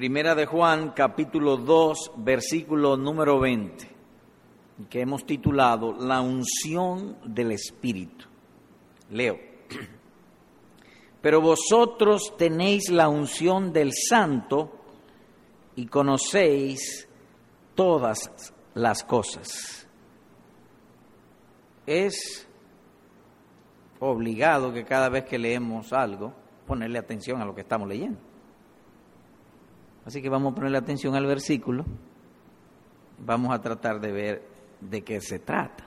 Primera de Juan, capítulo 2, versículo número 20, que hemos titulado La unción del Espíritu. Leo. Pero vosotros tenéis la unción del Santo y conocéis todas las cosas. Es obligado que cada vez que leemos algo, ponerle atención a lo que estamos leyendo. Así que vamos a ponerle atención al versículo. Vamos a tratar de ver de qué se trata.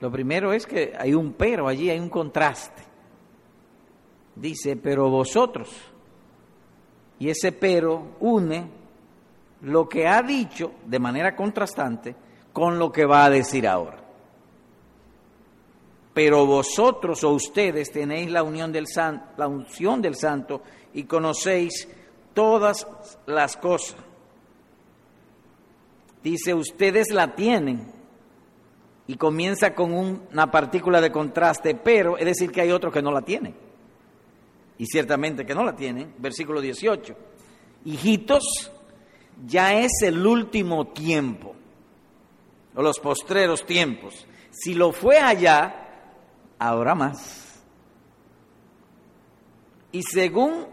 Lo primero es que hay un pero allí, hay un contraste. Dice, pero vosotros. Y ese pero une lo que ha dicho de manera contrastante con lo que va a decir ahora. Pero vosotros o ustedes tenéis la unión del la unción del santo y conocéis todas las cosas. Dice, ustedes la tienen. Y comienza con una partícula de contraste, pero es decir que hay otros que no la tienen. Y ciertamente que no la tienen. Versículo 18. Hijitos, ya es el último tiempo, o los postreros tiempos. Si lo fue allá, ahora más. Y según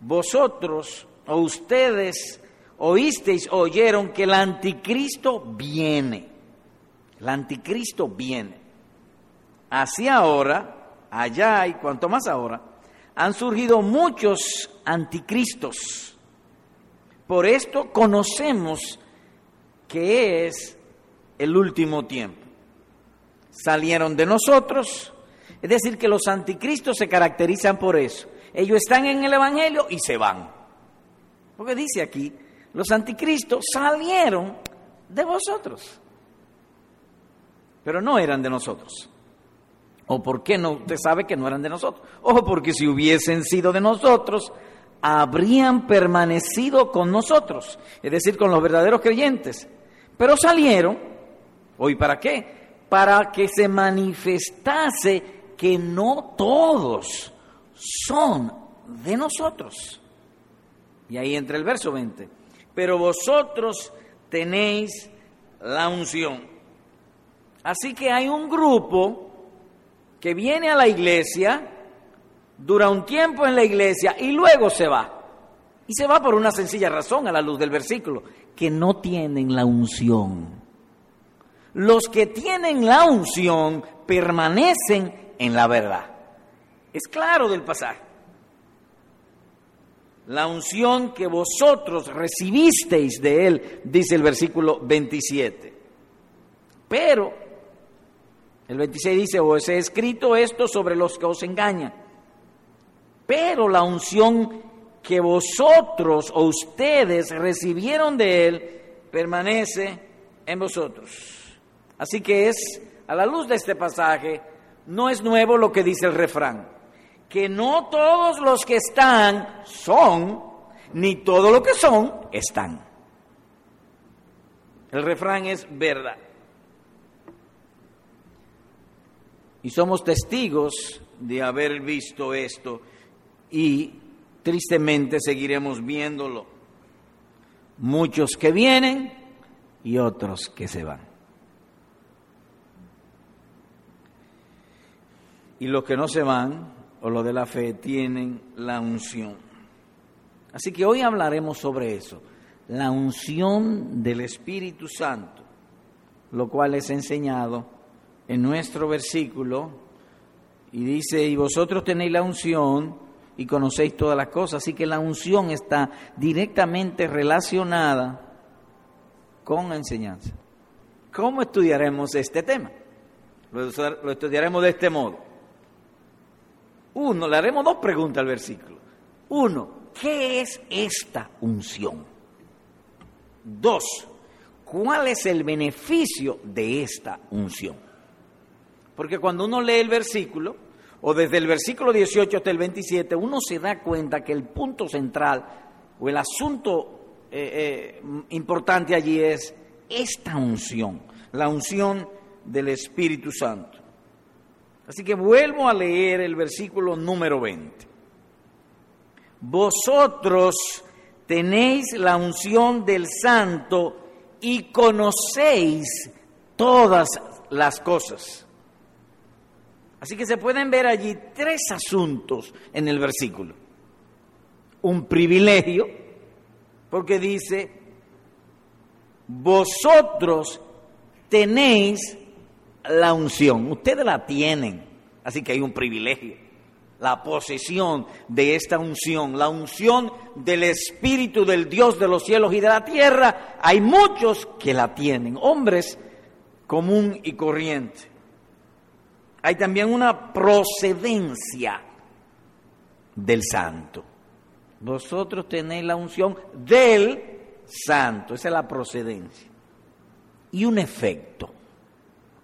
vosotros o ustedes oísteis, oyeron que el anticristo viene. El anticristo viene. Así ahora, allá y cuanto más ahora, han surgido muchos anticristos. Por esto conocemos que es el último tiempo. Salieron de nosotros, es decir, que los anticristos se caracterizan por eso ellos están en el Evangelio y se van. Porque dice aquí, los anticristos salieron de vosotros, pero no eran de nosotros. ¿O por qué no? Usted sabe que no eran de nosotros. O porque si hubiesen sido de nosotros, habrían permanecido con nosotros, es decir, con los verdaderos creyentes. Pero salieron, ¿hoy para qué? Para que se manifestase que no todos son de nosotros. Y ahí entra el verso 20. Pero vosotros tenéis la unción. Así que hay un grupo que viene a la iglesia, dura un tiempo en la iglesia y luego se va. Y se va por una sencilla razón a la luz del versículo, que no tienen la unción. Los que tienen la unción permanecen en la verdad. Es claro del pasaje. La unción que vosotros recibisteis de Él, dice el versículo 27. Pero, el 26 dice, os he escrito esto sobre los que os engañan. Pero la unción que vosotros o ustedes recibieron de Él permanece en vosotros. Así que es, a la luz de este pasaje, no es nuevo lo que dice el refrán que no todos los que están son, ni todo lo que son están. El refrán es verdad. Y somos testigos de haber visto esto y tristemente seguiremos viéndolo. Muchos que vienen y otros que se van. Y los que no se van o lo de la fe tienen la unción. Así que hoy hablaremos sobre eso, la unción del Espíritu Santo, lo cual es enseñado en nuestro versículo y dice, y vosotros tenéis la unción y conocéis todas las cosas, así que la unción está directamente relacionada con la enseñanza. ¿Cómo estudiaremos este tema? Lo estudiaremos de este modo. Uno, le haremos dos preguntas al versículo. Uno, ¿qué es esta unción? Dos, ¿cuál es el beneficio de esta unción? Porque cuando uno lee el versículo, o desde el versículo 18 hasta el 27, uno se da cuenta que el punto central o el asunto eh, eh, importante allí es esta unción, la unción del Espíritu Santo. Así que vuelvo a leer el versículo número 20. vosotros tenéis la unción del santo y conocéis todas las cosas. Así que se pueden ver allí tres asuntos en el versículo. Un privilegio, porque dice, vosotros tenéis la unción, ustedes la tienen, así que hay un privilegio, la posesión de esta unción, la unción del Espíritu del Dios de los cielos y de la tierra, hay muchos que la tienen, hombres común y corriente. Hay también una procedencia del santo. Vosotros tenéis la unción del santo, esa es la procedencia. Y un efecto,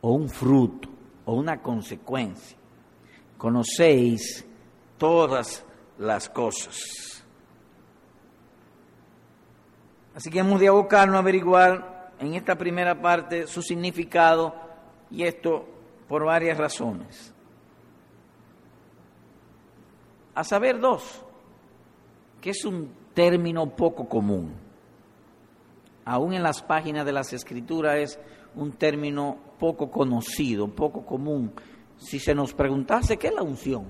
o un fruto, o una consecuencia. Conocéis todas las cosas. Así que hemos de abocarnos a averiguar en esta primera parte su significado y esto por varias razones. A saber dos, que es un término poco común. Aún en las páginas de las escrituras es un término poco conocido, poco común. Si se nos preguntase qué es la unción,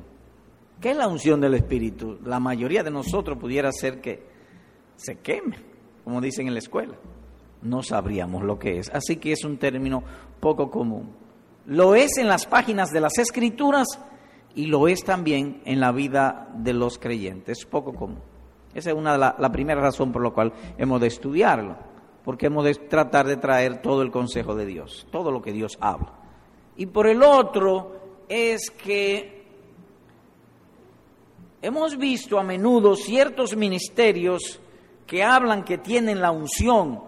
qué es la unción del Espíritu, la mayoría de nosotros pudiera ser que se queme, como dicen en la escuela. No sabríamos lo que es. Así que es un término poco común. Lo es en las páginas de las escrituras y lo es también en la vida de los creyentes. Es poco común. Esa es una la, la primera razón por la cual hemos de estudiarlo, porque hemos de tratar de traer todo el consejo de Dios, todo lo que Dios habla. Y por el otro es que hemos visto a menudo ciertos ministerios que hablan que tienen la unción,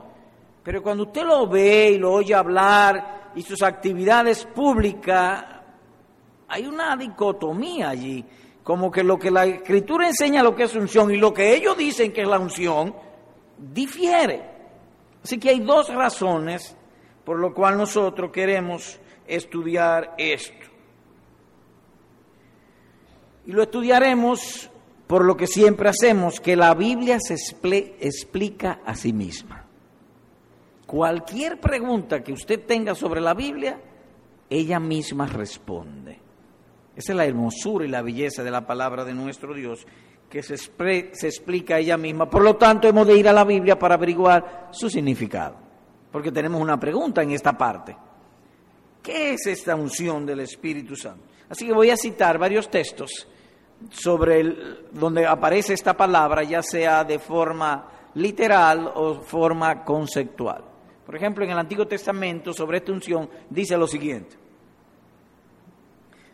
pero cuando usted lo ve y lo oye hablar y sus actividades públicas, hay una dicotomía allí, como que lo que la escritura enseña lo que es unción y lo que ellos dicen que es la unción, difiere. Así que hay dos razones por lo cual nosotros queremos estudiar esto. Y lo estudiaremos por lo que siempre hacemos, que la Biblia se explica a sí misma. Cualquier pregunta que usted tenga sobre la Biblia, ella misma responde. Esa es la hermosura y la belleza de la palabra de nuestro Dios, que se, se explica ella misma. Por lo tanto, hemos de ir a la Biblia para averiguar su significado. Porque tenemos una pregunta en esta parte. ¿Qué es esta unción del Espíritu Santo? Así que voy a citar varios textos sobre donde aparece esta palabra, ya sea de forma literal o forma conceptual. Por ejemplo, en el Antiguo Testamento sobre esta unción dice lo siguiente.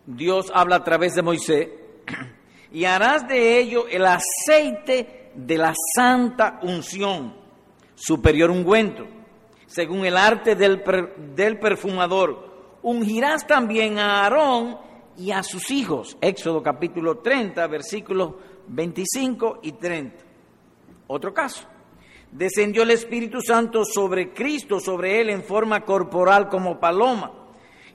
Dios habla a través de Moisés y harás de ello el aceite de la santa unción, superior ungüento, según el arte del, del perfumador. Ungirás también a Aarón y a sus hijos. Éxodo capítulo 30, versículos 25 y 30. Otro caso descendió el Espíritu Santo sobre Cristo, sobre él en forma corporal como paloma.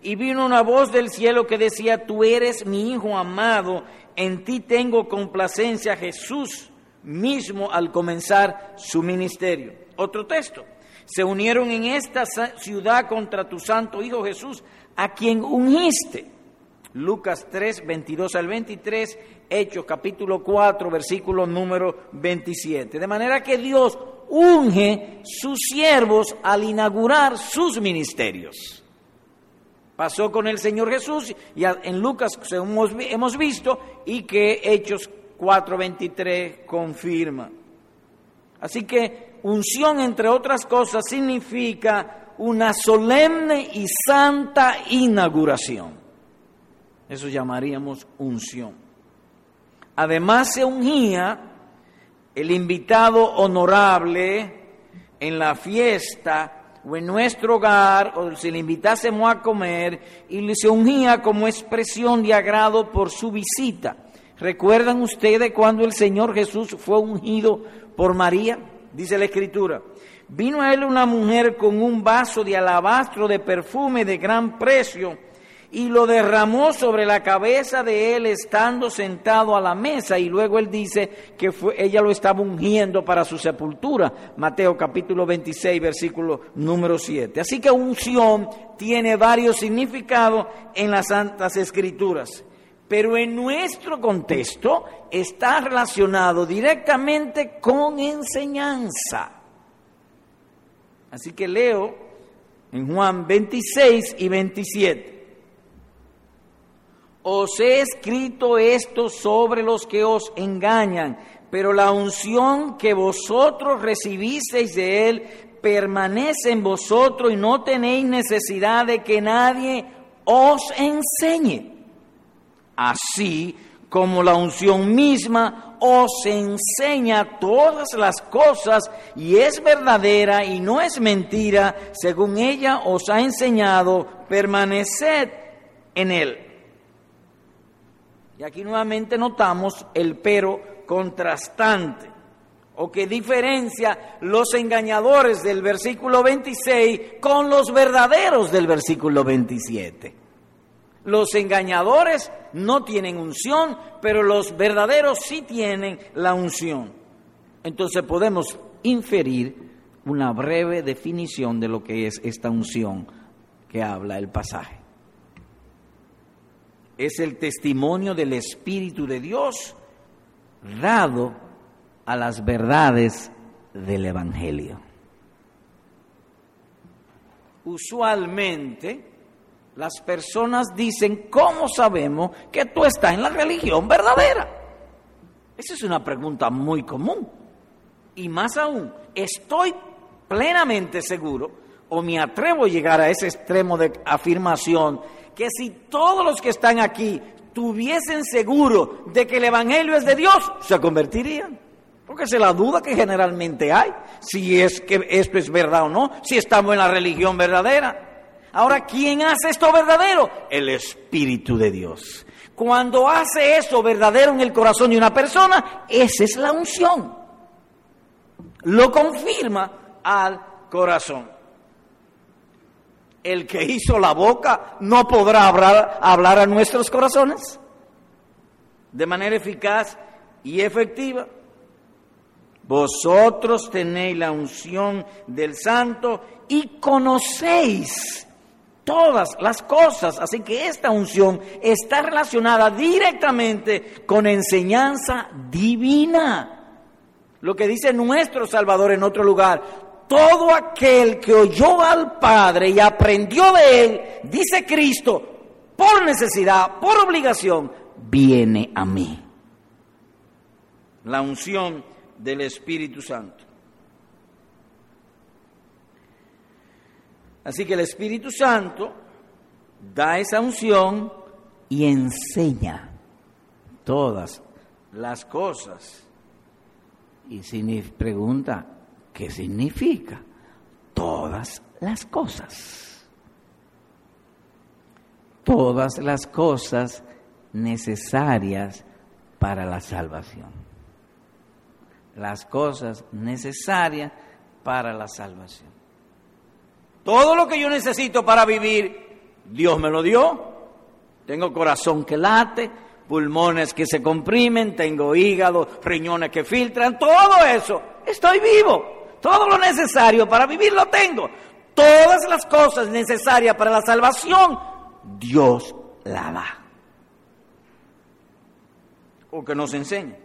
Y vino una voz del cielo que decía, tú eres mi Hijo amado, en ti tengo complacencia Jesús mismo al comenzar su ministerio. Otro texto, se unieron en esta ciudad contra tu santo Hijo Jesús, a quien ungiste. Lucas 3, 22 al 23, Hechos capítulo 4, versículo número 27. De manera que Dios unge sus siervos al inaugurar sus ministerios. Pasó con el Señor Jesús y en Lucas hemos visto y que Hechos 4:23 confirma. Así que unción, entre otras cosas, significa una solemne y santa inauguración. Eso llamaríamos unción. Además se ungía el invitado honorable en la fiesta o en nuestro hogar, o si le invitásemos a comer, y se ungía como expresión de agrado por su visita. ¿Recuerdan ustedes cuando el Señor Jesús fue ungido por María? Dice la Escritura. Vino a él una mujer con un vaso de alabastro de perfume de gran precio y lo derramó sobre la cabeza de él estando sentado a la mesa y luego él dice que fue, ella lo estaba ungiendo para su sepultura. Mateo capítulo 26 versículo número 7. Así que unción tiene varios significados en las Santas Escrituras, pero en nuestro contexto está relacionado directamente con enseñanza. Así que leo en Juan 26 y 27. Os he escrito esto sobre los que os engañan, pero la unción que vosotros recibisteis de Él permanece en vosotros y no tenéis necesidad de que nadie os enseñe. Así como la unción misma os enseña todas las cosas y es verdadera y no es mentira, según ella os ha enseñado, permaneced en Él. Y aquí nuevamente notamos el pero contrastante o que diferencia los engañadores del versículo 26 con los verdaderos del versículo 27. Los engañadores no tienen unción, pero los verdaderos sí tienen la unción. Entonces podemos inferir una breve definición de lo que es esta unción que habla el pasaje es el testimonio del Espíritu de Dios dado a las verdades del Evangelio. Usualmente las personas dicen, ¿cómo sabemos que tú estás en la religión verdadera? Esa es una pregunta muy común. Y más aún, estoy plenamente seguro, o me atrevo a llegar a ese extremo de afirmación, que si todos los que están aquí tuviesen seguro de que el Evangelio es de Dios, se convertirían. Porque es la duda que generalmente hay, si es que esto es verdad o no, si estamos en la religión verdadera. Ahora, ¿quién hace esto verdadero? El Espíritu de Dios. Cuando hace eso verdadero en el corazón de una persona, esa es la unción. Lo confirma al corazón el que hizo la boca no podrá hablar, hablar a nuestros corazones de manera eficaz y efectiva. Vosotros tenéis la unción del santo y conocéis todas las cosas. Así que esta unción está relacionada directamente con enseñanza divina. Lo que dice nuestro Salvador en otro lugar, todo aquel que oyó al Padre y aprendió de él, dice Cristo, por necesidad, por obligación, viene a mí. La unción del Espíritu Santo. Así que el Espíritu Santo da esa unción y enseña todas las cosas. Y si me pregunta, ¿Qué significa? Todas las cosas. Todas las cosas necesarias para la salvación. Las cosas necesarias para la salvación. Todo lo que yo necesito para vivir, Dios me lo dio. Tengo corazón que late, pulmones que se comprimen, tengo hígado, riñones que filtran, todo eso. Estoy vivo. Todo lo necesario para vivir lo tengo. Todas las cosas necesarias para la salvación, Dios la da. O que nos enseña.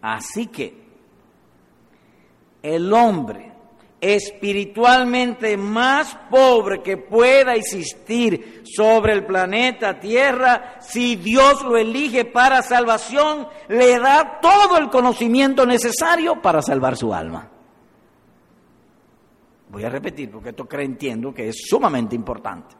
Así que el hombre espiritualmente más pobre que pueda existir sobre el planeta Tierra, si Dios lo elige para salvación, le da todo el conocimiento necesario para salvar su alma. Voy a repetir porque esto creo entiendo que es sumamente importante.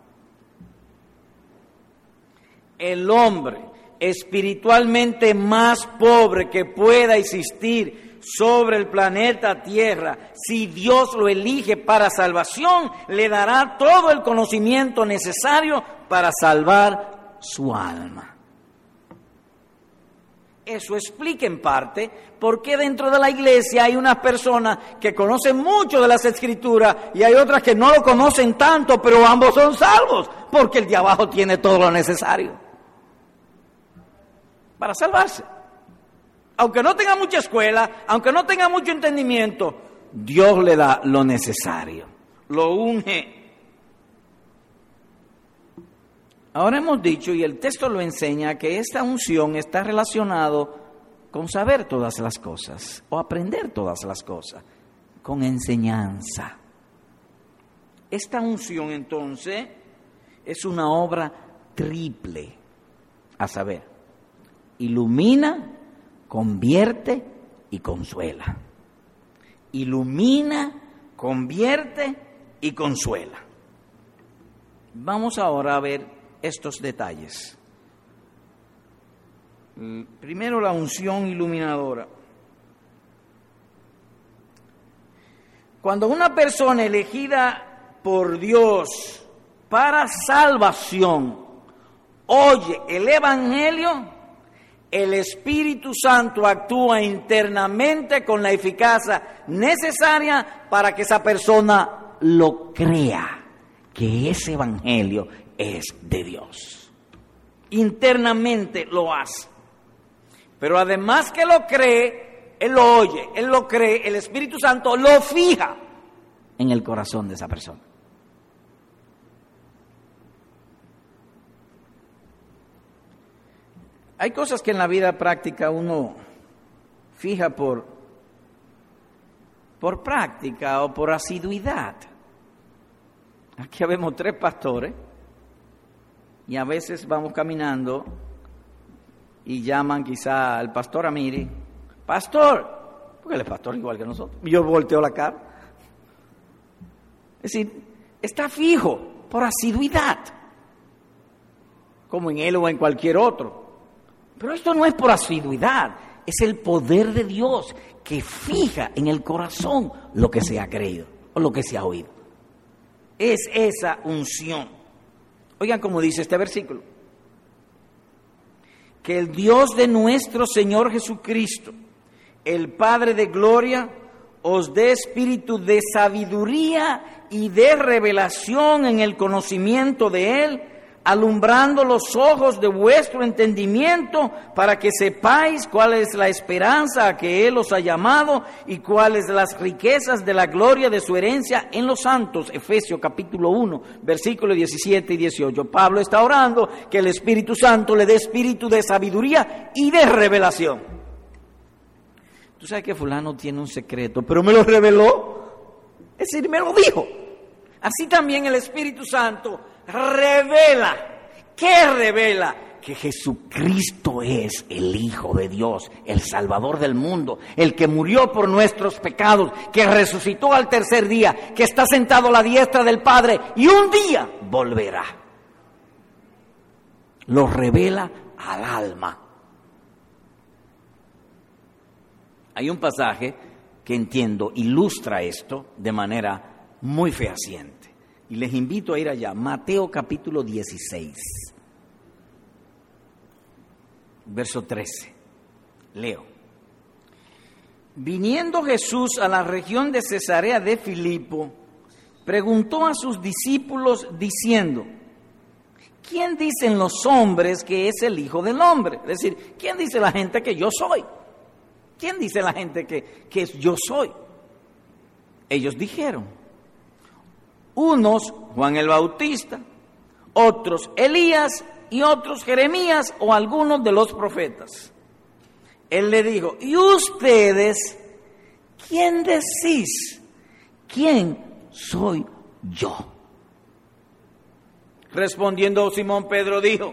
El hombre espiritualmente más pobre que pueda existir sobre el planeta Tierra, si Dios lo elige para salvación, le dará todo el conocimiento necesario para salvar su alma. Eso explica en parte por qué dentro de la iglesia hay unas personas que conocen mucho de las escrituras y hay otras que no lo conocen tanto, pero ambos son salvos, porque el de abajo tiene todo lo necesario para salvarse. Aunque no tenga mucha escuela, aunque no tenga mucho entendimiento, Dios le da lo necesario, lo unge. Ahora hemos dicho, y el texto lo enseña, que esta unción está relacionado con saber todas las cosas o aprender todas las cosas, con enseñanza. Esta unción entonces es una obra triple, a saber, ilumina, convierte y consuela. Ilumina, convierte y consuela. Vamos ahora a ver estos detalles. Mm, primero la unción iluminadora. Cuando una persona elegida por Dios para salvación oye el Evangelio, el Espíritu Santo actúa internamente con la eficacia necesaria para que esa persona lo crea, que ese Evangelio es de Dios. Internamente lo hace. Pero además que lo cree, Él lo oye, Él lo cree, el Espíritu Santo lo fija en el corazón de esa persona. Hay cosas que en la vida práctica uno fija por, por práctica o por asiduidad. Aquí vemos tres pastores y a veces vamos caminando y llaman quizá al pastor Amiri, pastor, porque él es pastor igual que nosotros. Y yo volteo la cara. Es decir, está fijo por asiduidad, como en él o en cualquier otro. Pero esto no es por asiduidad, es el poder de Dios que fija en el corazón lo que se ha creído o lo que se ha oído. Es esa unción. Oigan cómo dice este versículo. Que el Dios de nuestro Señor Jesucristo, el Padre de Gloria, os dé espíritu de sabiduría y de revelación en el conocimiento de Él alumbrando los ojos de vuestro entendimiento para que sepáis cuál es la esperanza a que Él os ha llamado y cuáles las riquezas de la gloria de su herencia en los santos. Efesios capítulo 1, versículos 17 y 18. Pablo está orando que el Espíritu Santo le dé espíritu de sabiduría y de revelación. Tú sabes que fulano tiene un secreto, pero me lo reveló. Es decir, me lo dijo. Así también el Espíritu Santo revela. ¿Qué revela? Que Jesucristo es el Hijo de Dios, el Salvador del mundo, el que murió por nuestros pecados, que resucitó al tercer día, que está sentado a la diestra del Padre y un día volverá. Lo revela al alma. Hay un pasaje que entiendo ilustra esto de manera muy fehaciente. Y les invito a ir allá, Mateo capítulo 16, verso 13. Leo. Viniendo Jesús a la región de Cesarea de Filipo, preguntó a sus discípulos diciendo, ¿quién dicen los hombres que es el Hijo del Hombre? Es decir, ¿quién dice la gente que yo soy? ¿Quién dice la gente que, que yo soy? Ellos dijeron, unos Juan el Bautista, otros Elías y otros Jeremías o algunos de los profetas. Él le dijo, ¿y ustedes quién decís? ¿Quién soy yo? Respondiendo Simón Pedro dijo,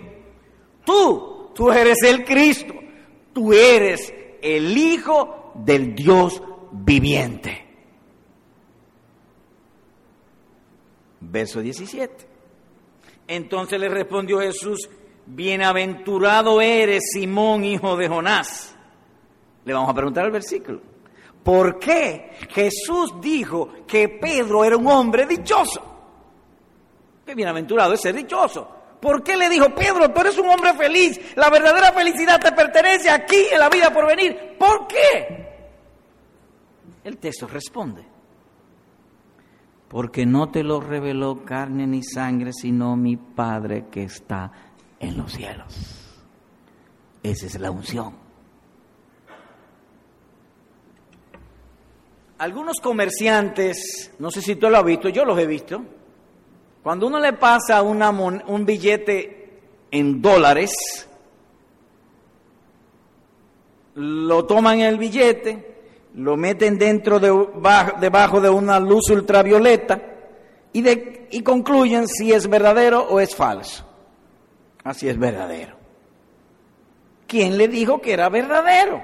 tú, tú eres el Cristo, tú eres el Hijo del Dios viviente. Verso 17. Entonces le respondió Jesús, bienaventurado eres Simón, hijo de Jonás. Le vamos a preguntar el versículo. ¿Por qué Jesús dijo que Pedro era un hombre dichoso? Qué bienaventurado es ser dichoso. ¿Por qué le dijo, Pedro, tú eres un hombre feliz, la verdadera felicidad te pertenece aquí en la vida por venir? ¿Por qué? El texto responde, porque no te lo reveló carne ni sangre, sino mi Padre que está en los cielos. Esa es la unción. Algunos comerciantes, no sé si tú lo has visto, yo los he visto, cuando uno le pasa un billete en dólares, lo toman el billete, lo meten dentro de, debajo de una luz ultravioleta y, de, y concluyen si es verdadero o es falso. Así es verdadero. ¿Quién le dijo que era verdadero?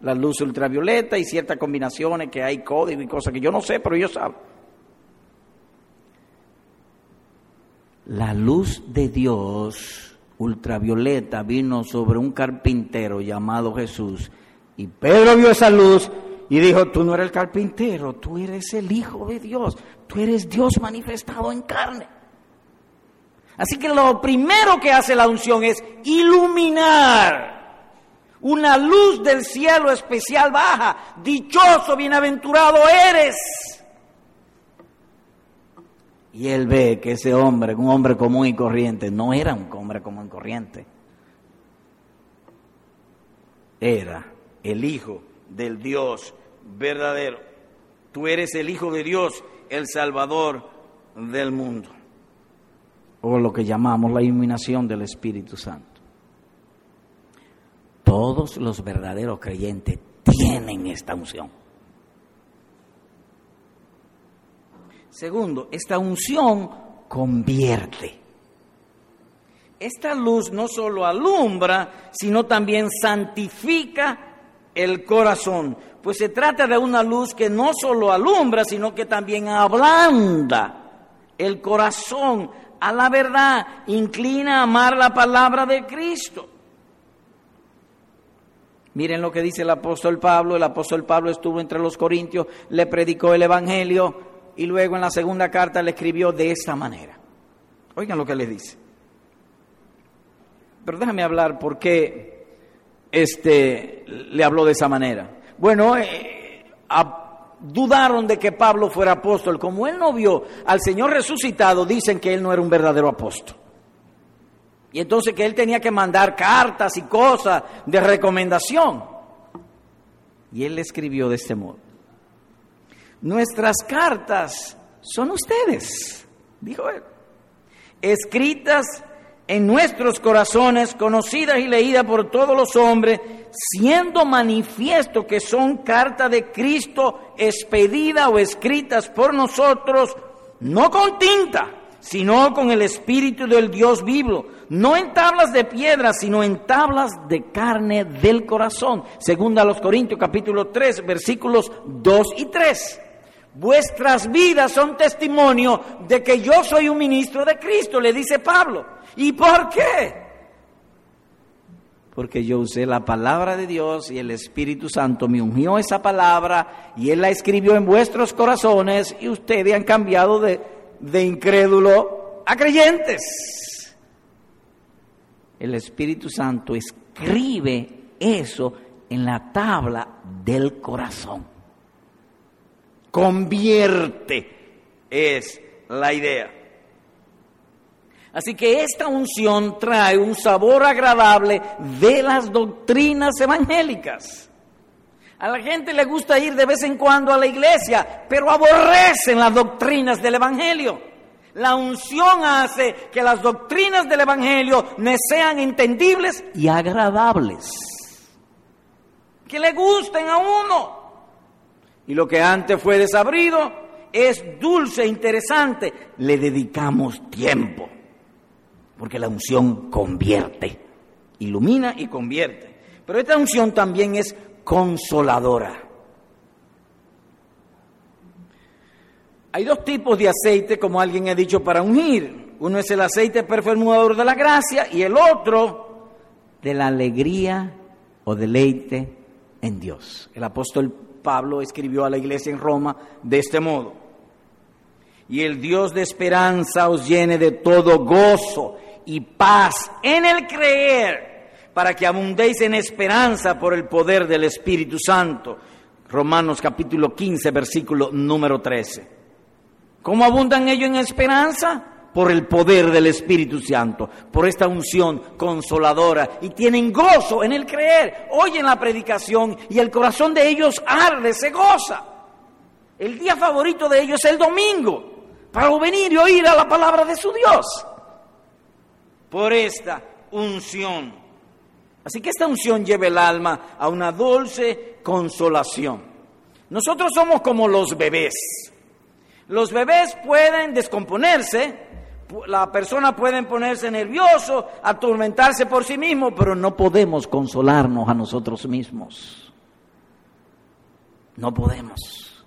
La luz ultravioleta y ciertas combinaciones que hay código y cosas que yo no sé, pero ellos saben. La luz de Dios ultravioleta vino sobre un carpintero llamado Jesús y Pedro vio esa luz y dijo, tú no eres el carpintero, tú eres el Hijo de Dios, tú eres Dios manifestado en carne. Así que lo primero que hace la unción es iluminar. Una luz del cielo especial baja. Dichoso, bienaventurado eres. Y él ve que ese hombre, un hombre común y corriente, no era un hombre común y corriente. Era el Hijo del Dios verdadero. Tú eres el Hijo de Dios, el Salvador del mundo. O lo que llamamos la iluminación del Espíritu Santo. Todos los verdaderos creyentes tienen esta unción. Segundo, esta unción convierte. Esta luz no solo alumbra, sino también santifica el corazón, pues se trata de una luz que no solo alumbra, sino que también ablanda el corazón a la verdad, inclina a amar la palabra de Cristo. Miren lo que dice el apóstol Pablo, el apóstol Pablo estuvo entre los corintios, le predicó el Evangelio y luego en la segunda carta le escribió de esta manera. Oigan lo que le dice. Pero déjame hablar por qué este, le habló de esa manera. Bueno, eh, dudaron de que Pablo fuera apóstol. Como él no vio al Señor resucitado, dicen que él no era un verdadero apóstol. Y entonces que él tenía que mandar cartas y cosas de recomendación. Y él escribió de este modo. Nuestras cartas son ustedes, dijo él, escritas en nuestros corazones, conocidas y leídas por todos los hombres, siendo manifiesto que son cartas de Cristo expedidas o escritas por nosotros, no con tinta, sino con el Espíritu del Dios vivo, no en tablas de piedra, sino en tablas de carne del corazón. Segunda a los Corintios capítulo 3, versículos 2 y 3. Vuestras vidas son testimonio de que yo soy un ministro de Cristo, le dice Pablo. ¿Y por qué? Porque yo usé la palabra de Dios y el Espíritu Santo me ungió esa palabra y Él la escribió en vuestros corazones y ustedes han cambiado de, de incrédulo a creyentes. El Espíritu Santo escribe eso en la tabla del corazón. Convierte es la idea. Así que esta unción trae un sabor agradable de las doctrinas evangélicas. A la gente le gusta ir de vez en cuando a la iglesia, pero aborrecen las doctrinas del Evangelio. La unción hace que las doctrinas del Evangelio ne sean entendibles y agradables. Que le gusten a uno. Y lo que antes fue desabrido es dulce, e interesante. Le dedicamos tiempo porque la unción convierte, ilumina y convierte. Pero esta unción también es consoladora. Hay dos tipos de aceite, como alguien ha dicho, para ungir. Uno es el aceite perfumador de la gracia y el otro de la alegría o deleite en Dios. El apóstol Pablo escribió a la iglesia en Roma de este modo. Y el Dios de esperanza os llene de todo gozo y paz en el creer, para que abundéis en esperanza por el poder del Espíritu Santo. Romanos capítulo 15, versículo número 13. ¿Cómo abundan ellos en esperanza? Por el poder del Espíritu Santo, por esta unción consoladora y tienen gozo en el creer, oyen la predicación y el corazón de ellos arde, se goza. El día favorito de ellos es el domingo, para venir y oír a la palabra de su Dios. Por esta unción. Así que esta unción lleva el alma a una dulce consolación. Nosotros somos como los bebés. Los bebés pueden descomponerse, la persona puede ponerse nervioso, atormentarse por sí mismo, pero no podemos consolarnos a nosotros mismos. No podemos.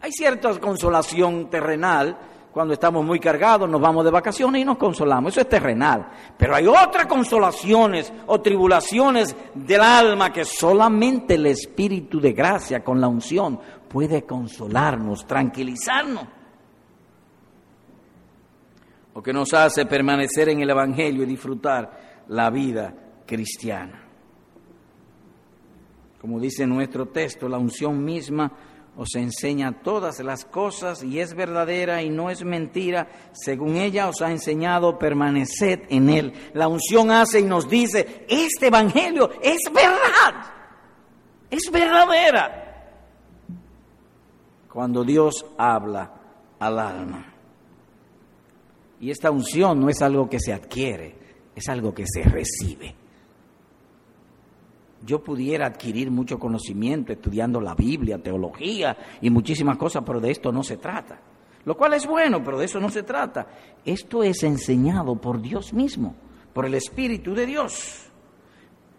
Hay cierta consolación terrenal, cuando estamos muy cargados, nos vamos de vacaciones y nos consolamos, eso es terrenal. Pero hay otras consolaciones o tribulaciones del alma que solamente el Espíritu de gracia con la unción puede consolarnos, tranquilizarnos. O que nos hace permanecer en el Evangelio y disfrutar la vida cristiana. Como dice nuestro texto, la unción misma os enseña todas las cosas y es verdadera y no es mentira. Según ella os ha enseñado, permaneced en él. La unción hace y nos dice, este Evangelio es verdad, es verdadera. Cuando Dios habla al alma. Y esta unción no es algo que se adquiere, es algo que se recibe yo pudiera adquirir mucho conocimiento estudiando la Biblia, teología y muchísimas cosas, pero de esto no se trata. Lo cual es bueno, pero de eso no se trata. Esto es enseñado por Dios mismo, por el Espíritu de Dios.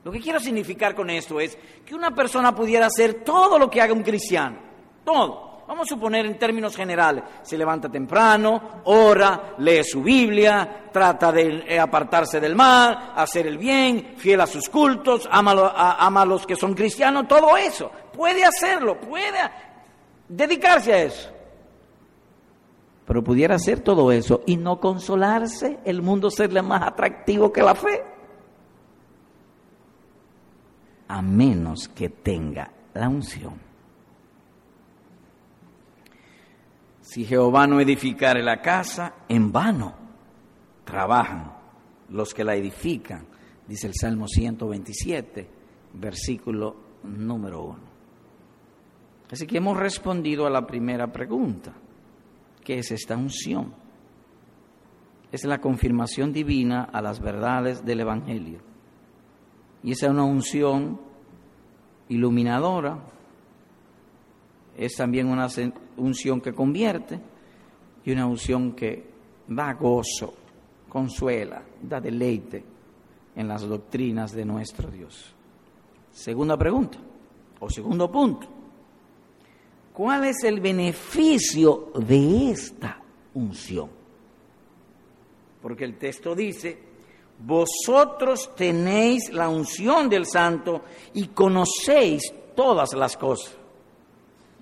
Lo que quiero significar con esto es que una persona pudiera hacer todo lo que haga un cristiano, todo Vamos a suponer en términos generales, se levanta temprano, ora, lee su Biblia, trata de eh, apartarse del mal, hacer el bien, fiel a sus cultos, ama, a, ama a los que son cristianos, todo eso. Puede hacerlo, puede dedicarse a eso. Pero pudiera hacer todo eso y no consolarse, el mundo serle más atractivo que la fe. A menos que tenga la unción. Si Jehová no edificare la casa, en vano trabajan los que la edifican, dice el Salmo 127, versículo número 1. Así que hemos respondido a la primera pregunta, ¿qué es esta unción? Es la confirmación divina a las verdades del Evangelio. Y esa es una unción iluminadora, es también una unción que convierte y una unción que da gozo, consuela, da deleite en las doctrinas de nuestro Dios. Segunda pregunta, o segundo punto, ¿cuál es el beneficio de esta unción? Porque el texto dice, vosotros tenéis la unción del santo y conocéis todas las cosas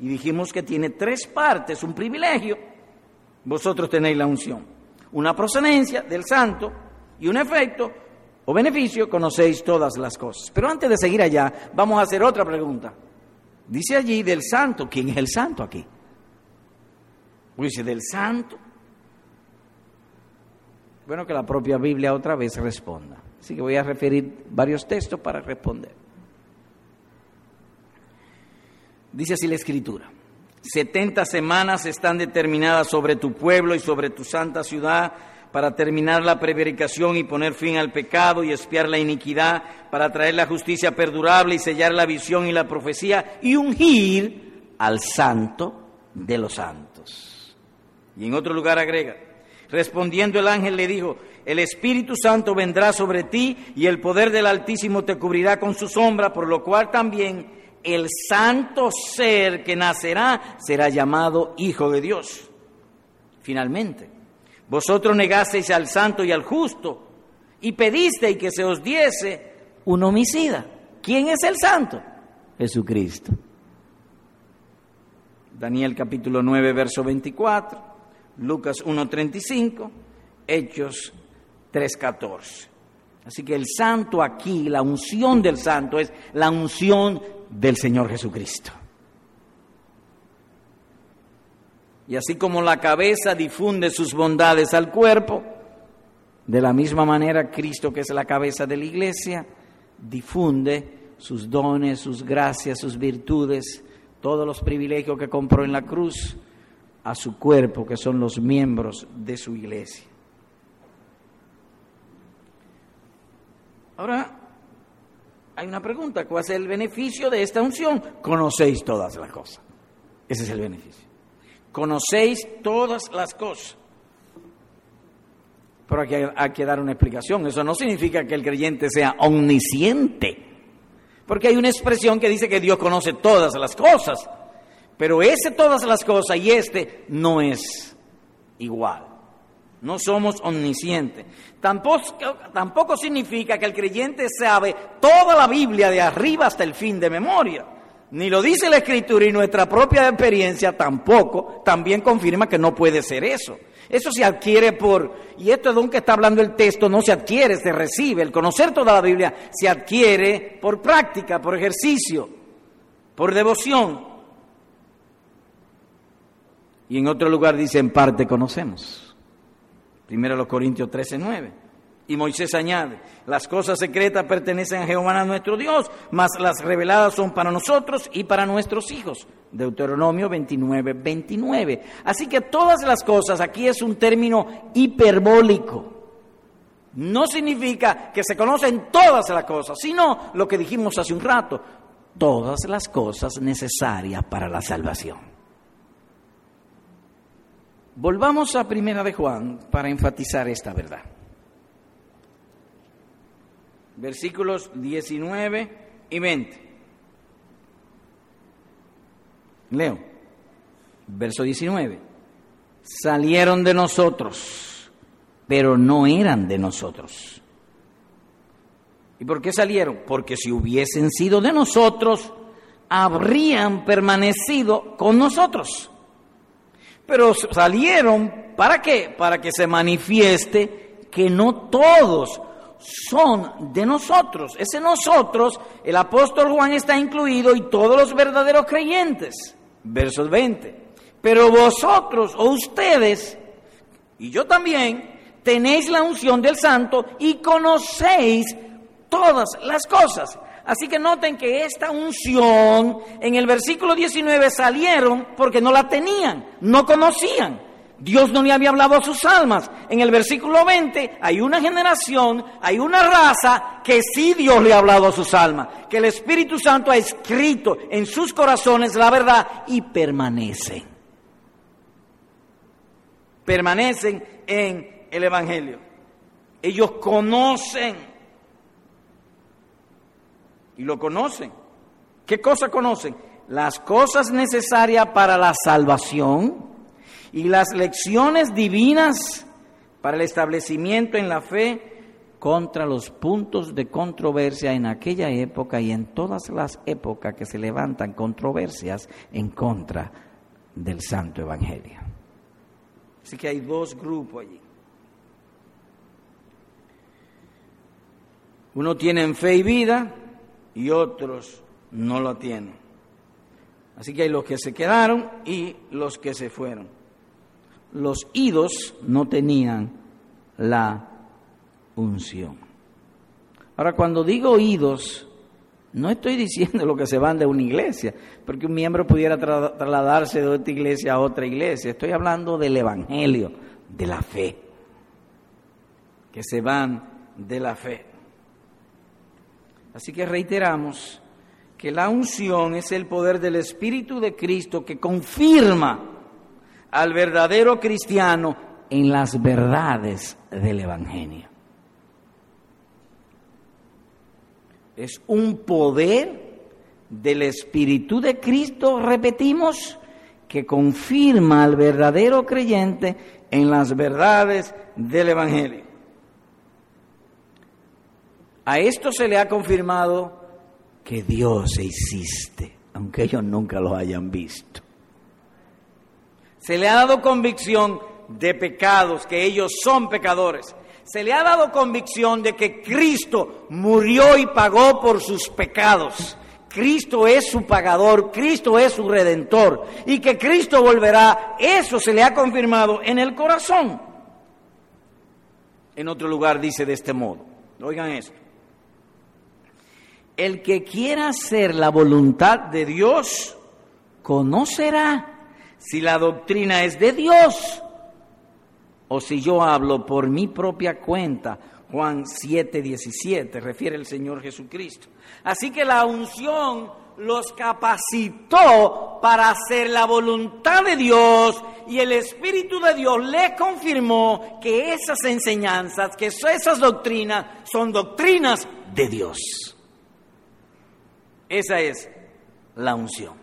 y dijimos que tiene tres partes, un privilegio. Vosotros tenéis la unción, una procedencia del santo y un efecto o beneficio, conocéis todas las cosas. Pero antes de seguir allá, vamos a hacer otra pregunta. Dice allí del santo, ¿quién es el santo aquí? Dice del santo. Bueno, que la propia Biblia otra vez responda. Así que voy a referir varios textos para responder. Dice así la escritura. Setenta semanas están determinadas sobre tu pueblo y sobre tu santa ciudad para terminar la prevaricación y poner fin al pecado y espiar la iniquidad, para traer la justicia perdurable y sellar la visión y la profecía y ungir al santo de los santos. Y en otro lugar agrega, respondiendo el ángel le dijo, el Espíritu Santo vendrá sobre ti y el poder del Altísimo te cubrirá con su sombra, por lo cual también el santo ser que nacerá será llamado Hijo de Dios. Finalmente, vosotros negasteis al santo y al justo y pedisteis que se os diese un homicida. ¿Quién es el santo? Jesucristo. Daniel capítulo 9, verso 24, Lucas 1.35, Hechos 3.14. Así que el santo aquí, la unción del santo es la unción del Señor Jesucristo. Y así como la cabeza difunde sus bondades al cuerpo, de la misma manera Cristo, que es la cabeza de la iglesia, difunde sus dones, sus gracias, sus virtudes, todos los privilegios que compró en la cruz a su cuerpo, que son los miembros de su iglesia. Ahora, hay una pregunta, ¿cuál es el beneficio de esta unción? Conocéis todas las cosas. Ese es el beneficio. Conocéis todas las cosas. Pero hay hay que dar una explicación. Eso no significa que el creyente sea omnisciente. Porque hay una expresión que dice que Dios conoce todas las cosas. Pero ese todas las cosas y este no es igual. No somos omniscientes. Tampoco, tampoco significa que el creyente sabe toda la Biblia de arriba hasta el fin de memoria. Ni lo dice la Escritura y nuestra propia experiencia tampoco también confirma que no puede ser eso. Eso se adquiere por, y esto es de un que está hablando el texto, no se adquiere, se recibe. El conocer toda la Biblia se adquiere por práctica, por ejercicio, por devoción. Y en otro lugar dice, en parte conocemos. Primero los Corintios 13, 9. Y Moisés añade, las cosas secretas pertenecen a Jehová nuestro Dios, mas las reveladas son para nosotros y para nuestros hijos. Deuteronomio 29, 29. Así que todas las cosas, aquí es un término hiperbólico. No significa que se conocen todas las cosas, sino lo que dijimos hace un rato, todas las cosas necesarias para la salvación. Volvamos a Primera de Juan para enfatizar esta verdad. Versículos 19 y 20. Leo, verso 19. Salieron de nosotros, pero no eran de nosotros. ¿Y por qué salieron? Porque si hubiesen sido de nosotros, habrían permanecido con nosotros pero salieron, ¿para qué? Para que se manifieste que no todos son de nosotros. Ese nosotros, el apóstol Juan está incluido y todos los verdaderos creyentes. Versos 20. Pero vosotros o ustedes, y yo también, tenéis la unción del santo y conocéis todas las cosas. Así que noten que esta unción en el versículo 19 salieron porque no la tenían, no conocían. Dios no le había hablado a sus almas. En el versículo 20 hay una generación, hay una raza que sí Dios le ha hablado a sus almas, que el Espíritu Santo ha escrito en sus corazones la verdad y permanecen. Permanecen en el Evangelio. Ellos conocen y lo conocen. ¿Qué cosa conocen? Las cosas necesarias para la salvación y las lecciones divinas para el establecimiento en la fe contra los puntos de controversia en aquella época y en todas las épocas que se levantan controversias en contra del Santo Evangelio. Así que hay dos grupos allí. Uno tiene fe y vida y otros no lo tienen. Así que hay los que se quedaron y los que se fueron. Los idos no tenían la unción. Ahora, cuando digo idos, no estoy diciendo lo que se van de una iglesia, porque un miembro pudiera trasladarse de esta iglesia a otra iglesia. Estoy hablando del Evangelio, de la fe, que se van de la fe. Así que reiteramos que la unción es el poder del Espíritu de Cristo que confirma al verdadero cristiano en las verdades del Evangelio. Es un poder del Espíritu de Cristo, repetimos, que confirma al verdadero creyente en las verdades del Evangelio. A esto se le ha confirmado que Dios existe, aunque ellos nunca lo hayan visto. Se le ha dado convicción de pecados, que ellos son pecadores. Se le ha dado convicción de que Cristo murió y pagó por sus pecados. Cristo es su pagador, Cristo es su redentor y que Cristo volverá, eso se le ha confirmado en el corazón. En otro lugar dice de este modo, oigan esto, el que quiera hacer la voluntad de Dios, conocerá si la doctrina es de Dios o si yo hablo por mi propia cuenta. Juan 7, 17, refiere el Señor Jesucristo. Así que la unción los capacitó para hacer la voluntad de Dios y el Espíritu de Dios le confirmó que esas enseñanzas, que esas doctrinas son doctrinas de Dios. Esa es la unción.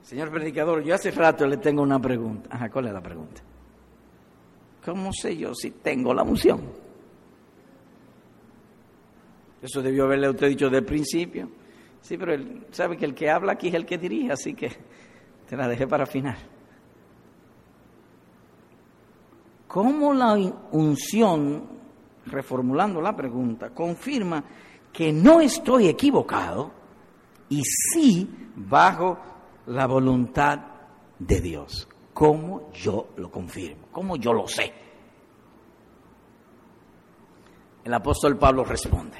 Señor predicador, yo hace rato le tengo una pregunta. Ajá, ¿cuál es la pregunta? ¿Cómo sé yo si tengo la unción? Eso debió haberle usted dicho del principio. Sí, pero él sabe que el que habla aquí es el que dirige, así que te la dejé para final. ¿Cómo la unción, reformulando la pregunta, confirma que no estoy equivocado y sí bajo la voluntad de Dios? ¿Cómo yo lo confirmo? ¿Cómo yo lo sé? El apóstol Pablo responde.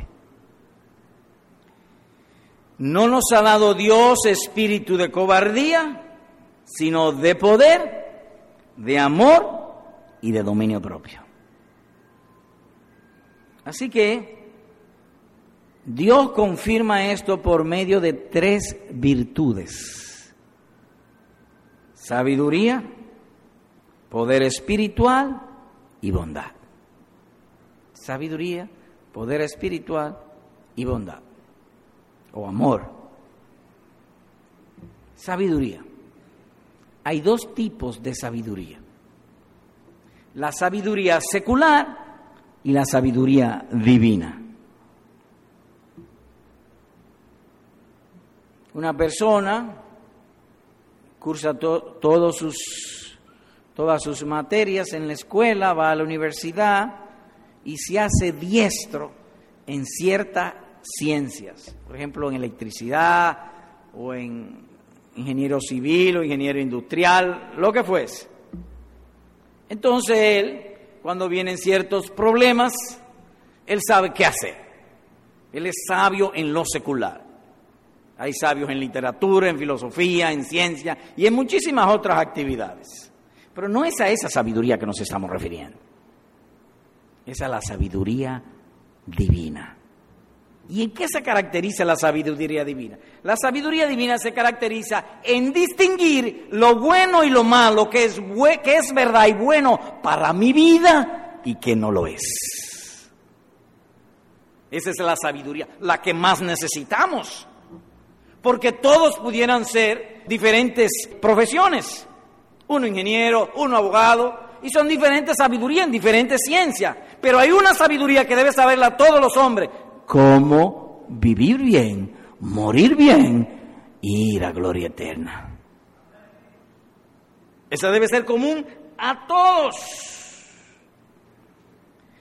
No nos ha dado Dios espíritu de cobardía, sino de poder, de amor y de dominio propio. Así que Dios confirma esto por medio de tres virtudes. Sabiduría, poder espiritual y bondad. Sabiduría, poder espiritual y bondad o amor. Sabiduría. Hay dos tipos de sabiduría. La sabiduría secular y la sabiduría divina. Una persona cursa todos sus, todas sus materias en la escuela, va a la universidad y se hace diestro en cierta ciencias, por ejemplo en electricidad o en ingeniero civil o ingeniero industrial, lo que fuese. Entonces él, cuando vienen ciertos problemas, él sabe qué hacer. Él es sabio en lo secular. Hay sabios en literatura, en filosofía, en ciencia y en muchísimas otras actividades. Pero no es a esa sabiduría que nos estamos refiriendo. Es a la sabiduría divina. ¿Y en qué se caracteriza la sabiduría divina? La sabiduría divina se caracteriza en distinguir lo bueno y lo malo, que es, que es verdad y bueno para mi vida y que no lo es. Esa es la sabiduría, la que más necesitamos. Porque todos pudieran ser diferentes profesiones. Uno ingeniero, uno abogado, y son diferentes sabidurías en diferentes ciencias. Pero hay una sabiduría que debe saberla todos los hombres, cómo vivir bien, morir bien y ir a gloria eterna. Esa debe ser común a todos.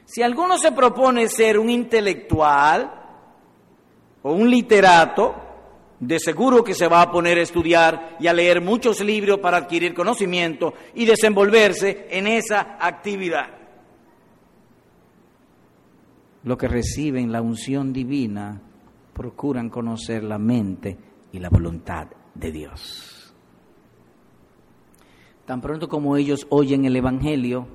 Si alguno se propone ser un intelectual o un literato, de seguro que se va a poner a estudiar y a leer muchos libros para adquirir conocimiento y desenvolverse en esa actividad los que reciben la unción divina procuran conocer la mente y la voluntad de Dios. Tan pronto como ellos oyen el Evangelio,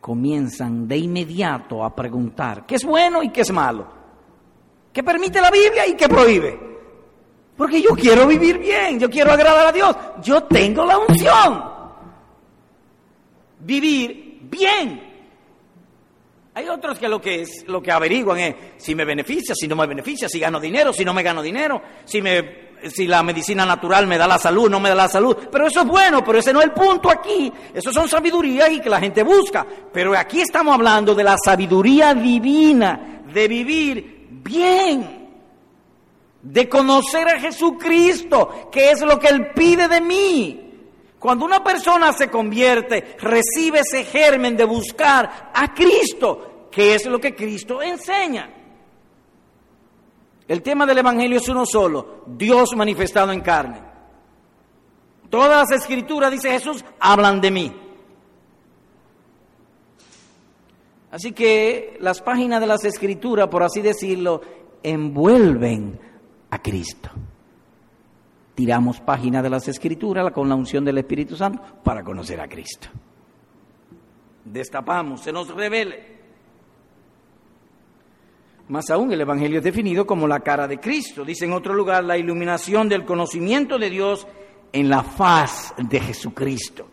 comienzan de inmediato a preguntar qué es bueno y qué es malo, qué permite la Biblia y qué prohíbe. Porque yo quiero vivir bien, yo quiero agradar a Dios, yo tengo la unción. Vivir bien hay otros que lo que es, lo que averiguan es si me beneficia, si no me beneficia, si gano dinero, si no me gano dinero, si me si la medicina natural me da la salud, no me da la salud. Pero eso es bueno, pero ese no es el punto aquí. Eso son sabidurías y que la gente busca. Pero aquí estamos hablando de la sabiduría divina, de vivir bien, de conocer a Jesucristo, que es lo que Él pide de mí. Cuando una persona se convierte, recibe ese germen de buscar a Cristo, que es lo que Cristo enseña. El tema del Evangelio es uno solo, Dios manifestado en carne. Todas las escrituras, dice Jesús, hablan de mí. Así que las páginas de las escrituras, por así decirlo, envuelven a Cristo. Tiramos páginas de las escrituras con la unción del Espíritu Santo para conocer a Cristo. Destapamos, se nos revele. Más aún, el Evangelio es definido como la cara de Cristo. Dice en otro lugar, la iluminación del conocimiento de Dios en la faz de Jesucristo.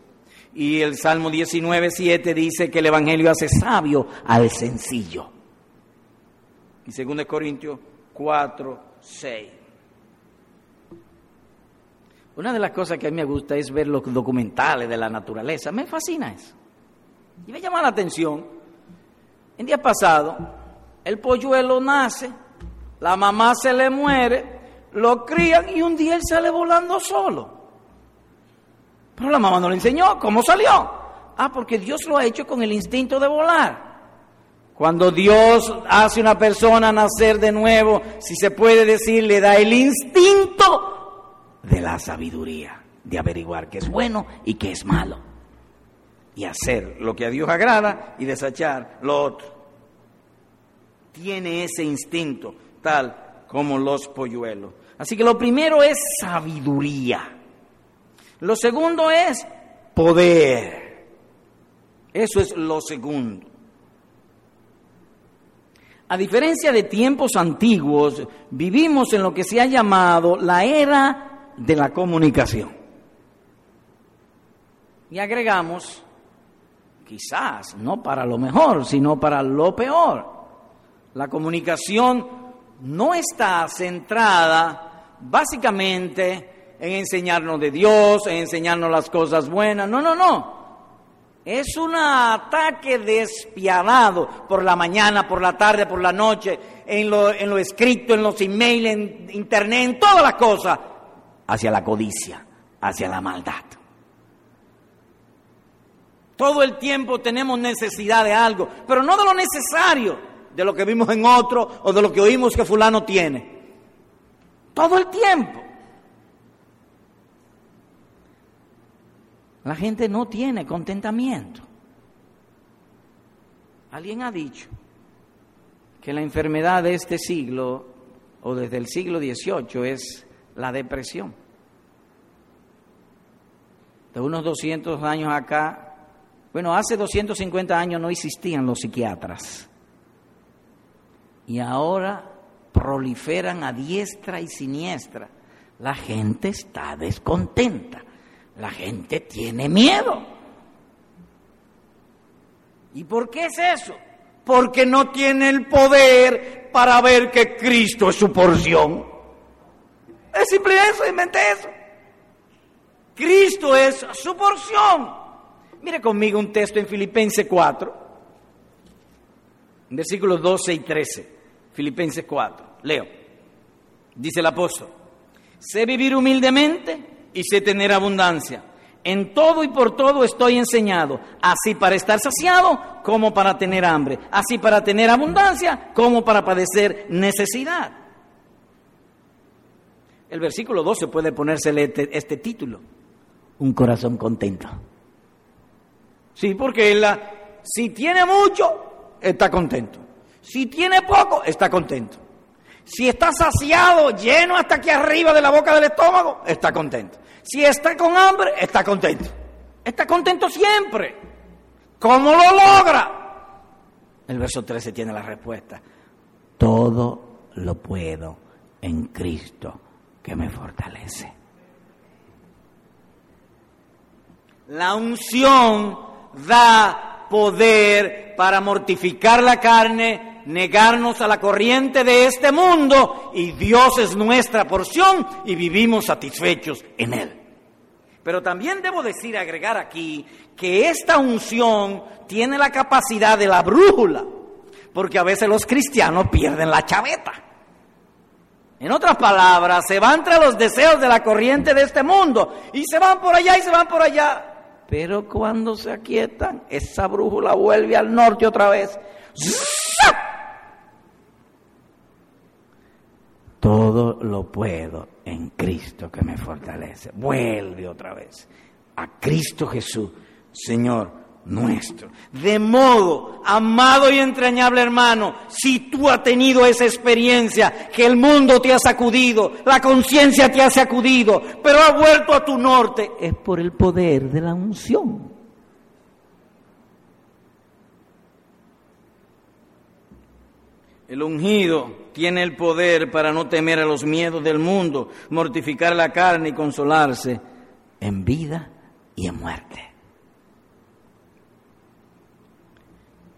Y el Salmo 19, 7 dice que el Evangelio hace sabio al sencillo. Y 2 Corintios 4, 6. Una de las cosas que a mí me gusta es ver los documentales de la naturaleza. Me fascina eso. Y me llama la atención. El día pasado, el polluelo nace, la mamá se le muere, lo crían y un día él sale volando solo. Pero la mamá no le enseñó cómo salió. Ah, porque Dios lo ha hecho con el instinto de volar. Cuando Dios hace una persona nacer de nuevo, si se puede decir, le da el instinto de la sabiduría, de averiguar qué es bueno y qué es malo. Y hacer lo que a Dios agrada y desechar lo otro. Tiene ese instinto, tal como los polluelos. Así que lo primero es sabiduría. Lo segundo es poder. Eso es lo segundo. A diferencia de tiempos antiguos, vivimos en lo que se ha llamado la era de la comunicación. Y agregamos, quizás, no para lo mejor, sino para lo peor. La comunicación no está centrada básicamente en enseñarnos de Dios, en enseñarnos las cosas buenas. No, no, no. Es un ataque despiadado por la mañana, por la tarde, por la noche, en lo, en lo escrito, en los emails, en internet, en todas las cosas, hacia la codicia, hacia la maldad. Todo el tiempo tenemos necesidad de algo, pero no de lo necesario, de lo que vimos en otro o de lo que oímos que fulano tiene. Todo el tiempo. La gente no tiene contentamiento. Alguien ha dicho que la enfermedad de este siglo, o desde el siglo XVIII, es la depresión. De unos 200 años acá, bueno, hace 250 años no existían los psiquiatras. Y ahora proliferan a diestra y siniestra. La gente está descontenta. La gente tiene miedo. ¿Y por qué es eso? Porque no tiene el poder para ver que Cristo es su porción. Es simple eso, inventé eso. Cristo es su porción. Mire conmigo un texto en Filipenses 4, versículos 12 y 13. Filipenses 4. Leo. Dice el apóstol, sé vivir humildemente y sé tener abundancia. En todo y por todo estoy enseñado, así para estar saciado como para tener hambre, así para tener abundancia como para padecer necesidad. El versículo 12 puede ponérsele este, este, título, un corazón contento. Sí, porque la, si tiene mucho, está contento. Si tiene poco, está contento. Si está saciado, lleno hasta aquí arriba de la boca del estómago, está contento. Si está con hambre, está contento. Está contento siempre. ¿Cómo lo logra? El verso 13 tiene la respuesta. Todo lo puedo en Cristo que me fortalece. La unción da poder para mortificar la carne negarnos a la corriente de este mundo y Dios es nuestra porción y vivimos satisfechos en Él. Pero también debo decir, agregar aquí, que esta unción tiene la capacidad de la brújula, porque a veces los cristianos pierden la chaveta. En otras palabras, se van tras los deseos de la corriente de este mundo y se van por allá y se van por allá. Pero cuando se aquietan, esa brújula vuelve al norte otra vez. Todo lo puedo en Cristo que me fortalece. Vuelve otra vez a Cristo Jesús, Señor nuestro. De modo, amado y entrañable hermano, si tú has tenido esa experiencia, que el mundo te ha sacudido, la conciencia te ha sacudido, pero ha vuelto a tu norte, es por el poder de la unción. El ungido tiene el poder para no temer a los miedos del mundo, mortificar la carne y consolarse en vida y en muerte.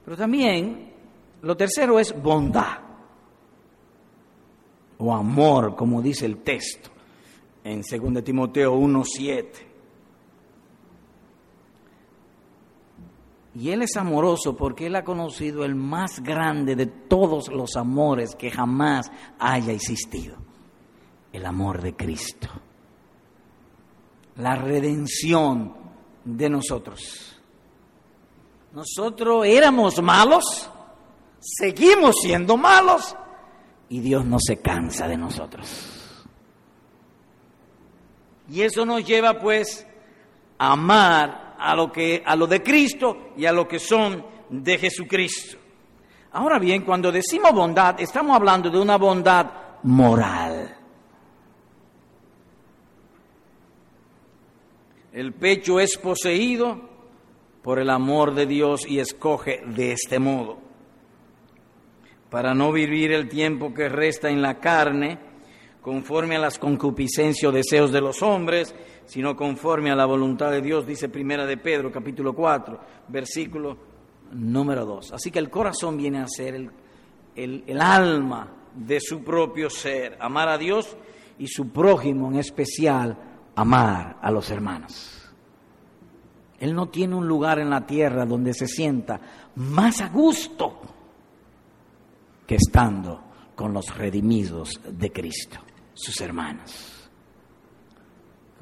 Pero también lo tercero es bondad o amor, como dice el texto en 2 Timoteo 1:7. Y Él es amoroso porque Él ha conocido el más grande de todos los amores que jamás haya existido, el amor de Cristo, la redención de nosotros. Nosotros éramos malos, seguimos siendo malos y Dios no se cansa de nosotros. Y eso nos lleva pues a amar a lo que a lo de Cristo y a lo que son de Jesucristo. Ahora bien, cuando decimos bondad, estamos hablando de una bondad moral. El pecho es poseído por el amor de Dios y escoge de este modo, para no vivir el tiempo que resta en la carne, conforme a las concupiscencias o deseos de los hombres, sino conforme a la voluntad de Dios, dice Primera de Pedro, capítulo 4, versículo número 2. Así que el corazón viene a ser el, el, el alma de su propio ser, amar a Dios y su prójimo en especial, amar a los hermanos. Él no tiene un lugar en la tierra donde se sienta más a gusto que estando con los redimidos de Cristo, sus hermanos.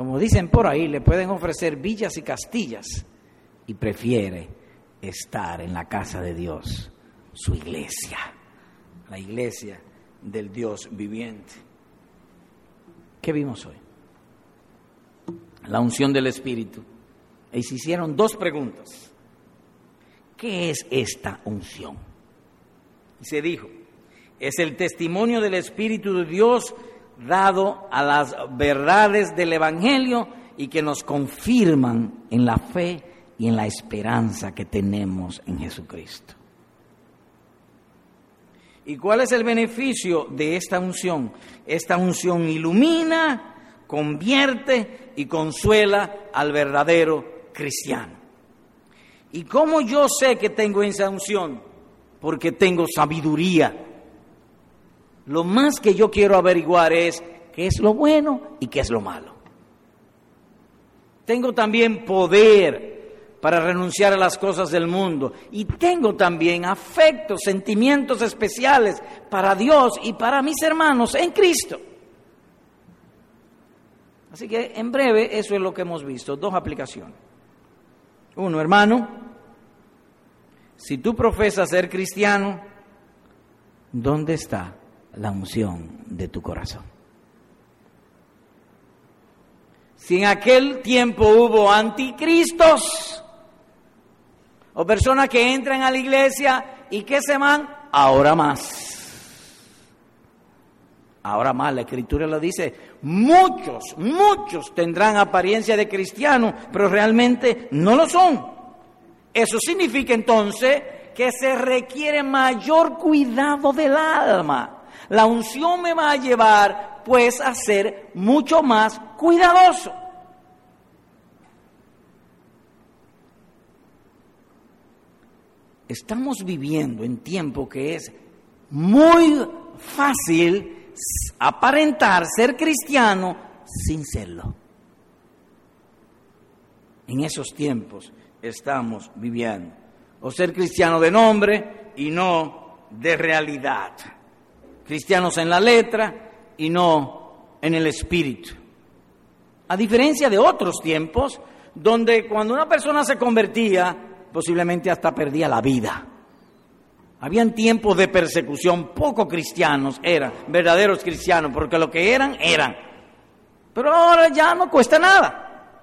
Como dicen por ahí, le pueden ofrecer villas y castillas y prefiere estar en la casa de Dios, su iglesia, la iglesia del Dios viviente. ¿Qué vimos hoy? La unción del Espíritu y se hicieron dos preguntas. ¿Qué es esta unción? Y se dijo, es el testimonio del Espíritu de Dios dado a las verdades del Evangelio y que nos confirman en la fe y en la esperanza que tenemos en Jesucristo. ¿Y cuál es el beneficio de esta unción? Esta unción ilumina, convierte y consuela al verdadero cristiano. ¿Y cómo yo sé que tengo esa unción? Porque tengo sabiduría. Lo más que yo quiero averiguar es qué es lo bueno y qué es lo malo. Tengo también poder para renunciar a las cosas del mundo. Y tengo también afectos, sentimientos especiales para Dios y para mis hermanos en Cristo. Así que en breve eso es lo que hemos visto, dos aplicaciones. Uno, hermano, si tú profesas ser cristiano, ¿dónde está la unción de tu corazón? Si en aquel tiempo hubo anticristos o personas que entran a la iglesia y que se van, ahora más. Ahora más, la escritura lo dice, muchos, muchos tendrán apariencia de cristiano, pero realmente no lo son. Eso significa entonces que se requiere mayor cuidado del alma. La unción me va a llevar pues a ser mucho más cuidadoso. Estamos viviendo en tiempo que es muy fácil aparentar ser cristiano sin serlo. En esos tiempos estamos viviendo. O ser cristiano de nombre y no de realidad. Cristianos en la letra y no en el espíritu. A diferencia de otros tiempos, donde cuando una persona se convertía, posiblemente hasta perdía la vida. Habían tiempos de persecución, poco cristianos eran, verdaderos cristianos, porque lo que eran, eran. Pero ahora ya no cuesta nada.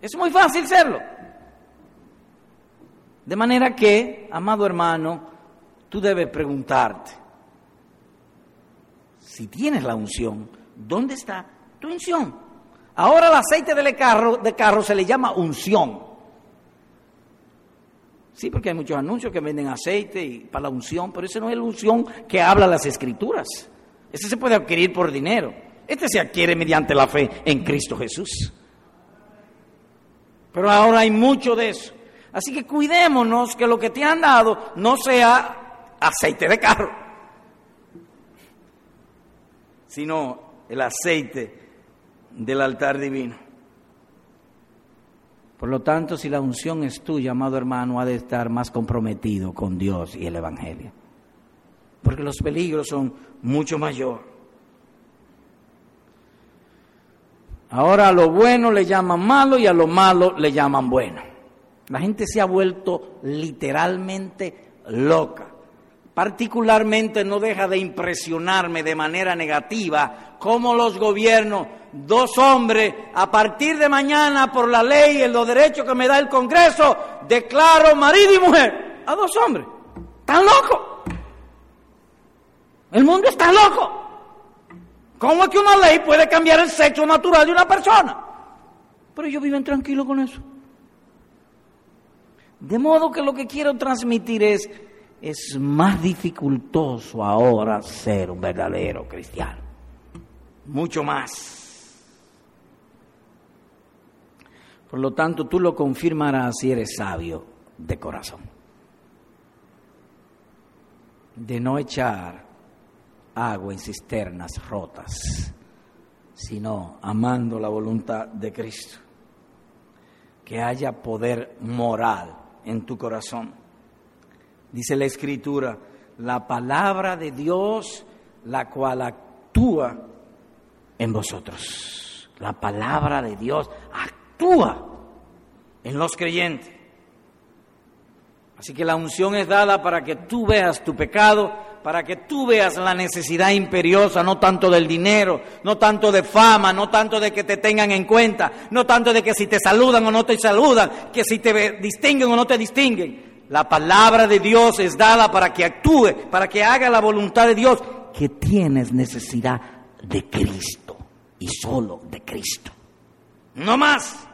Es muy fácil serlo. De manera que, amado hermano, tú debes preguntarte, si tienes la unción, ¿dónde está tu unción? Ahora el aceite de carro, de carro se le llama unción. Sí, porque hay muchos anuncios que venden aceite y para la unción, pero ese no es la unción que habla las escrituras. Ese se puede adquirir por dinero. Este se adquiere mediante la fe en Cristo Jesús. Pero ahora hay mucho de eso. Así que cuidémonos que lo que te han dado no sea aceite de carro, sino el aceite del altar divino. Por lo tanto, si la unción es tuya, amado hermano, ha de estar más comprometido con Dios y el Evangelio. Porque los peligros son mucho mayor. Ahora a lo bueno le llaman malo y a lo malo le llaman bueno. La gente se ha vuelto literalmente loca. Particularmente no deja de impresionarme de manera negativa cómo los gobiernos dos hombres, a partir de mañana, por la ley y los derechos que me da el Congreso, declaro marido y mujer a dos hombres. ¡Están locos! El mundo está loco. ¿Cómo es que una ley puede cambiar el sexo natural de una persona? Pero ellos viven tranquilos con eso. De modo que lo que quiero transmitir es, es más dificultoso ahora ser un verdadero cristiano. Mucho más. Por lo tanto, tú lo confirmarás si eres sabio de corazón. De no echar agua en cisternas rotas, sino amando la voluntad de Cristo. Que haya poder moral en tu corazón. Dice la Escritura, la palabra de Dios, la cual actúa en vosotros. La palabra de Dios actúa en los creyentes. Así que la unción es dada para que tú veas tu pecado, para que tú veas la necesidad imperiosa, no tanto del dinero, no tanto de fama, no tanto de que te tengan en cuenta, no tanto de que si te saludan o no te saludan, que si te distinguen o no te distinguen. La palabra de Dios es dada para que actúe, para que haga la voluntad de Dios, que tienes necesidad de Cristo y solo de Cristo. No más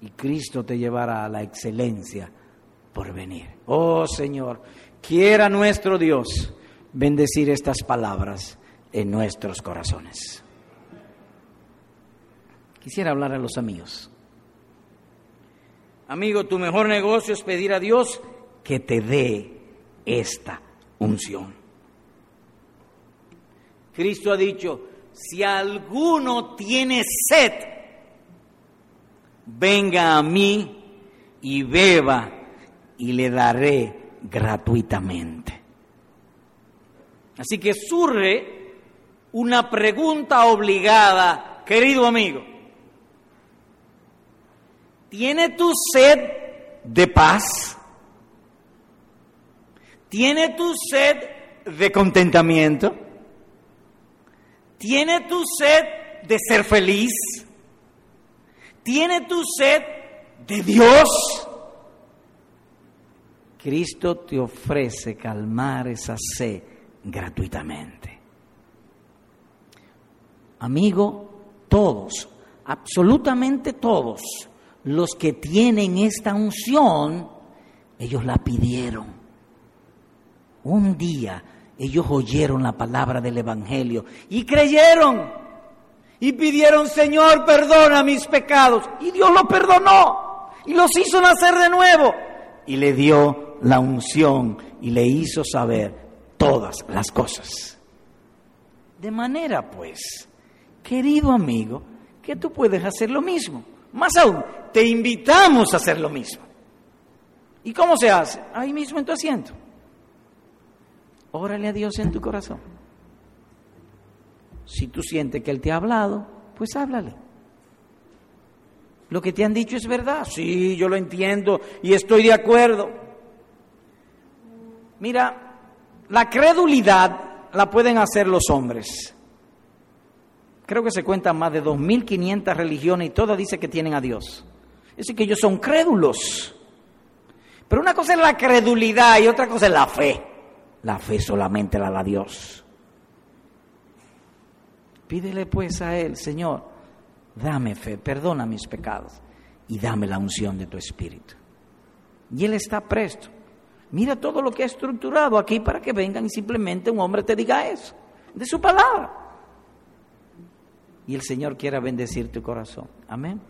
y Cristo te llevará a la excelencia por venir. Oh Señor, quiera nuestro Dios bendecir estas palabras en nuestros corazones. Quisiera hablar a los amigos. Amigo, tu mejor negocio es pedir a Dios que te dé esta unción. Cristo ha dicho, si alguno tiene sed, venga a mí y beba y le daré gratuitamente. Así que surge una pregunta obligada, querido amigo. ¿Tiene tu sed de paz? ¿Tiene tu sed de contentamiento? ¿Tiene tu sed de ser feliz? ¿Tiene tu sed de Dios? Cristo te ofrece calmar esa sed gratuitamente. Amigo, todos, absolutamente todos los que tienen esta unción, ellos la pidieron. Un día ellos oyeron la palabra del Evangelio y creyeron y pidieron, Señor, perdona mis pecados. Y Dios lo perdonó y los hizo nacer de nuevo. Y le dio la unción y le hizo saber todas las cosas. De manera, pues, querido amigo, que tú puedes hacer lo mismo. Más aún, te invitamos a hacer lo mismo. ¿Y cómo se hace? Ahí mismo en tu asiento. Órale a Dios en tu corazón. Si tú sientes que Él te ha hablado, pues háblale. Lo que te han dicho es verdad. Sí, yo lo entiendo y estoy de acuerdo. Mira, la credulidad la pueden hacer los hombres. Creo que se cuentan más de 2.500 religiones y todas dicen que tienen a Dios. Es que ellos son crédulos. Pero una cosa es la credulidad y otra cosa es la fe. La fe solamente la da Dios. Pídele pues a Él, Señor, dame fe, perdona mis pecados y dame la unción de tu Espíritu. Y Él está presto. Mira todo lo que ha estructurado aquí para que vengan y simplemente un hombre te diga eso, de su palabra. Y el Señor quiera bendecir tu corazón. Amén.